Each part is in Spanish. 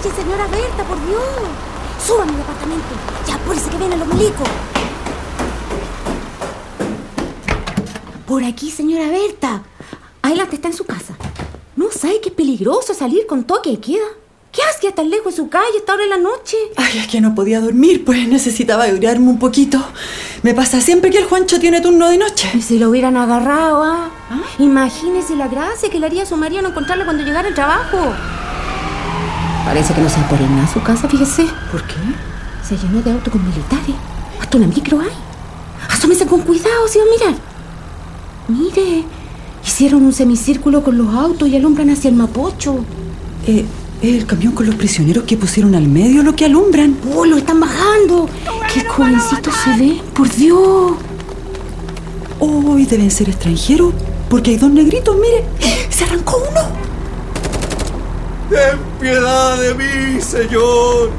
calle, señora Berta, por Dios? Suba a mi departamento. Ya apúrese que vienen los milicos. Por aquí, señora Berta. Adelante está en su casa. ¿No sabe que es peligroso salir con toque de queda? ¿Qué hace tan lejos de su calle esta hora de la noche? Ay, es que no podía dormir, pues necesitaba ayudarme un poquito. Me pasa siempre que el Juancho tiene turno de noche. Y si lo hubieran agarrado, ¿ah? Imagínese la gracia que le haría a su marido no encontrarlo cuando llegara al trabajo. Parece que no se va a su casa, fíjese. ¿Por qué? Se llenó de autos con militares. Hasta una micro hay. Asómese con cuidado, si va a mirar. Mire, hicieron un semicírculo con los autos y alumbran hacia el Mapocho. Eh, ¿Es el camión con los prisioneros que pusieron al medio lo que alumbran? ¡Oh, lo están bajando! ¡Qué jovencito se ve! ¡Por Dios! Hoy deben ser extranjeros, porque hay dos negritos, mire. Se arrancó uno. Ten piedad de mí, Señor.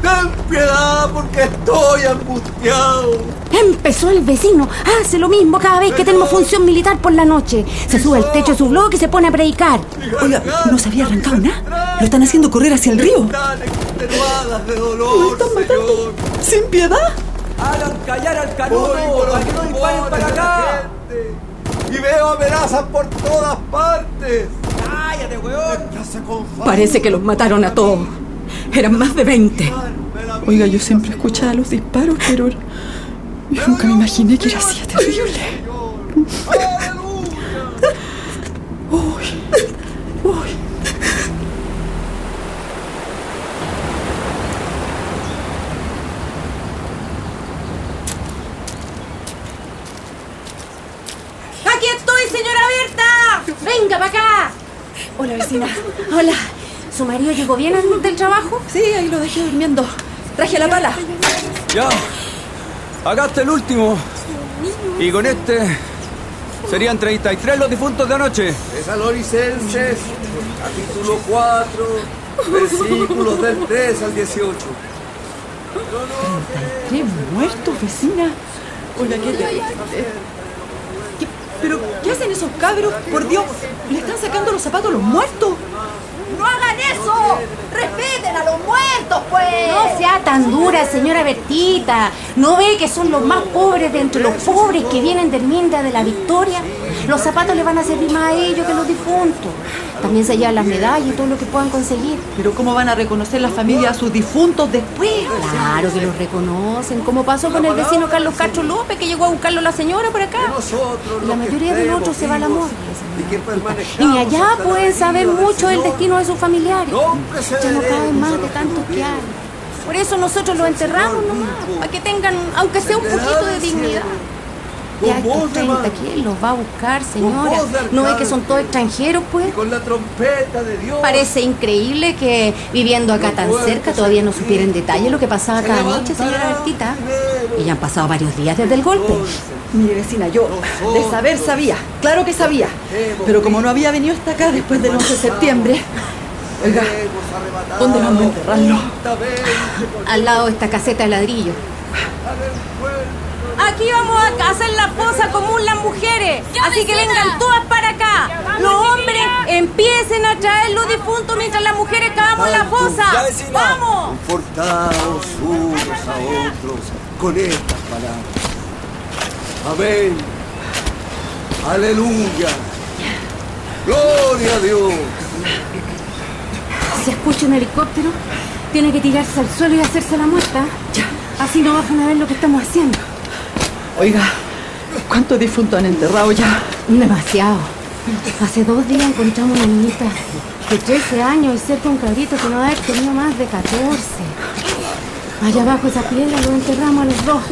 Ten piedad porque estoy angustiado. Empezó el vecino. Hace lo mismo cada vez que tenemos función militar por la noche. Se sube al techo de su bloque y se pone a predicar. Oiga, no se había arrancado nada. Lo están haciendo correr hacia el río. Están extenuadas de dolor, Lo están matando. Señor. ¿Sin piedad? Hagan callar al canudo para que no disparen para acá. gente. Y veo amenazas por todas partes. Cállate, weón. Parece que los mataron a todos. Eran más de 20. Darme la Oiga, yo siempre escuchaba los disparos, pero yo nunca me imaginé que era así de terrible. Uy, uy. ¡Aquí estoy, señora Berta! ¡Venga para acá! Hola, vecina. Hola. ¿Su marido llegó bien del trabajo? Sí, ahí lo dejé durmiendo. Traje la pala. Ya. Acá está el último. Y con este serían 33 los difuntos de anoche. Tesalonicenses, capítulo 4, versículos del 3 al 18. ¡Qué muertos, vecina! Oiga, ¿qué, ¿qué- ¿Pero qué hacen esos cabros? Por Dios, le están sacando los zapatos a los muertos. ¡No hagan eso! ¡Respeten a los muertos, pues! No sea tan dura, señora Bertita. ¿No ve que son los más pobres de entre los pobres que vienen del Minda de la Victoria? Los zapatos le van a servir más a ellos que a los difuntos. También se llevan las medallas y todo lo que puedan conseguir. Pero ¿cómo van a reconocer las familias a sus difuntos después? Claro que los reconocen, como pasó con el vecino Carlos Castro López, que llegó a buscarlo la señora por acá. Y la mayoría de los otros se va a la vivos morgue. Y allá pueden saber mucho del destino de sus familiares. Se Ya no dé, más de tantos que hay. Por eso nosotros los enterramos nomás, para que tengan, aunque sea un poquito de dignidad. Ya estos voz de 30, mando. ¿quién los va a buscar, señora? ¿No ve que son todos extranjeros, pues? Y con la trompeta de Dios. Parece increíble que viviendo acá tan cerca todavía no supiera en detalle lo que pasaba cada noche, señora Bertita. Y ya han pasado varios días desde el golpe. Mire, vecina, yo de saber sabía, claro que sabía. Pero como no había venido hasta acá después del 11 de septiembre, oiga, ¿dónde vamos a enterrarlo? Al lado de esta caseta de ladrillo. Aquí vamos a hacer la fosa común las mujeres. Así que vengan todas para acá. Los hombres empiecen a traer los difuntos mientras las mujeres cavamos la fosa. ¡Vamos! Confortados unos a otros con estas palabras. Amén. Aleluya. Gloria a Dios. Si escucha un helicóptero, tiene que tirarse al suelo y hacerse la muerta. Así no bajan a ver lo que estamos haciendo. Oiga, ¿cuántos difuntos han enterrado ya? Demasiado. Hace dos días encontramos una niñita de 13 años y cerca un cabrito que no haber tenido más de 14. Allá abajo esa piedra lo enterramos a los dos.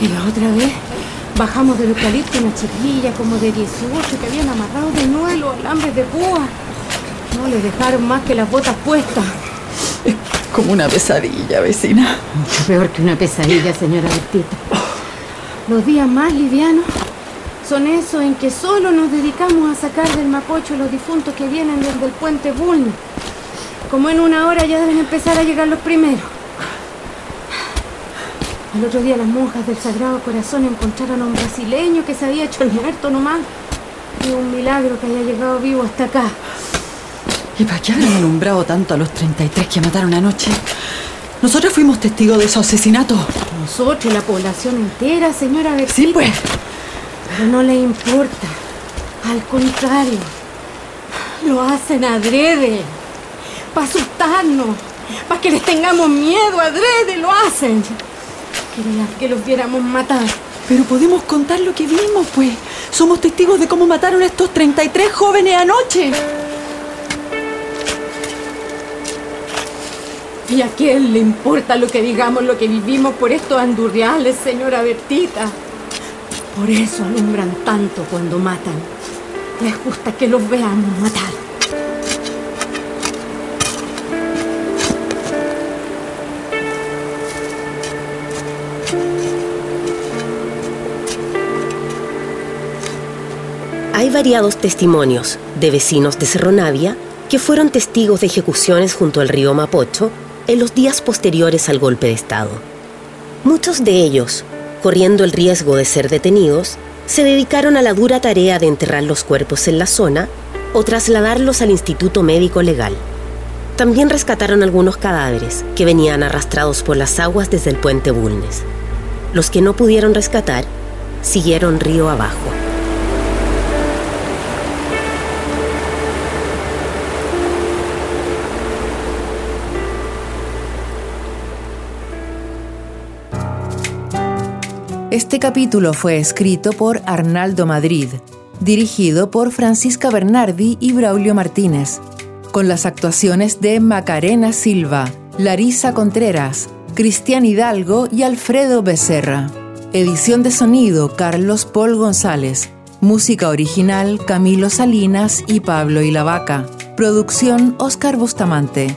Y la otra vez bajamos del eucalipto una chiquilla como de 18 que habían amarrado de nuevo alambres de púa. No le dejaron más que las botas puestas. Es como una pesadilla, vecina. Mucho peor que una pesadilla, señora Bertita. Los días más livianos son esos en que solo nos dedicamos a sacar del mapocho los difuntos que vienen desde el puente Bulnes. Como en una hora ya deben empezar a llegar los primeros. El otro día las monjas del Sagrado Corazón encontraron a un brasileño que se había hecho el muerto nomás. Y un milagro que haya llegado vivo hasta acá. ¿Y para qué habrán alumbrado tanto a los 33 que mataron anoche? Nosotros fuimos testigos de esos asesinatos. Nosotros, la población entera, señora Bertita. Sí, pues. Pero no le importa. Al contrario, lo hacen adrede. Para asustarnos. Para que les tengamos miedo, adrede lo hacen. Querían que los viéramos matar. Pero podemos contar lo que vimos, pues. Somos testigos de cómo mataron a estos 33 jóvenes anoche. ¿Y a quién le importa lo que digamos, lo que vivimos por estos andurriales, señora Bertita? Por eso alumbran tanto cuando matan. Les gusta que los veamos matar. Hay variados testimonios de vecinos de Cerro Navia que fueron testigos de ejecuciones junto al río Mapocho en los días posteriores al golpe de Estado. Muchos de ellos, corriendo el riesgo de ser detenidos, se dedicaron a la dura tarea de enterrar los cuerpos en la zona o trasladarlos al Instituto Médico Legal. También rescataron algunos cadáveres que venían arrastrados por las aguas desde el puente Bulnes. Los que no pudieron rescatar siguieron río abajo. Este capítulo fue escrito por Arnaldo Madrid, dirigido por Francisca Bernardi y Braulio Martínez, con las actuaciones de Macarena Silva, Larisa Contreras, Cristian Hidalgo y Alfredo Becerra. Edición de sonido Carlos Paul González. Música original Camilo Salinas y Pablo Ilavaca. Producción Oscar Bustamante.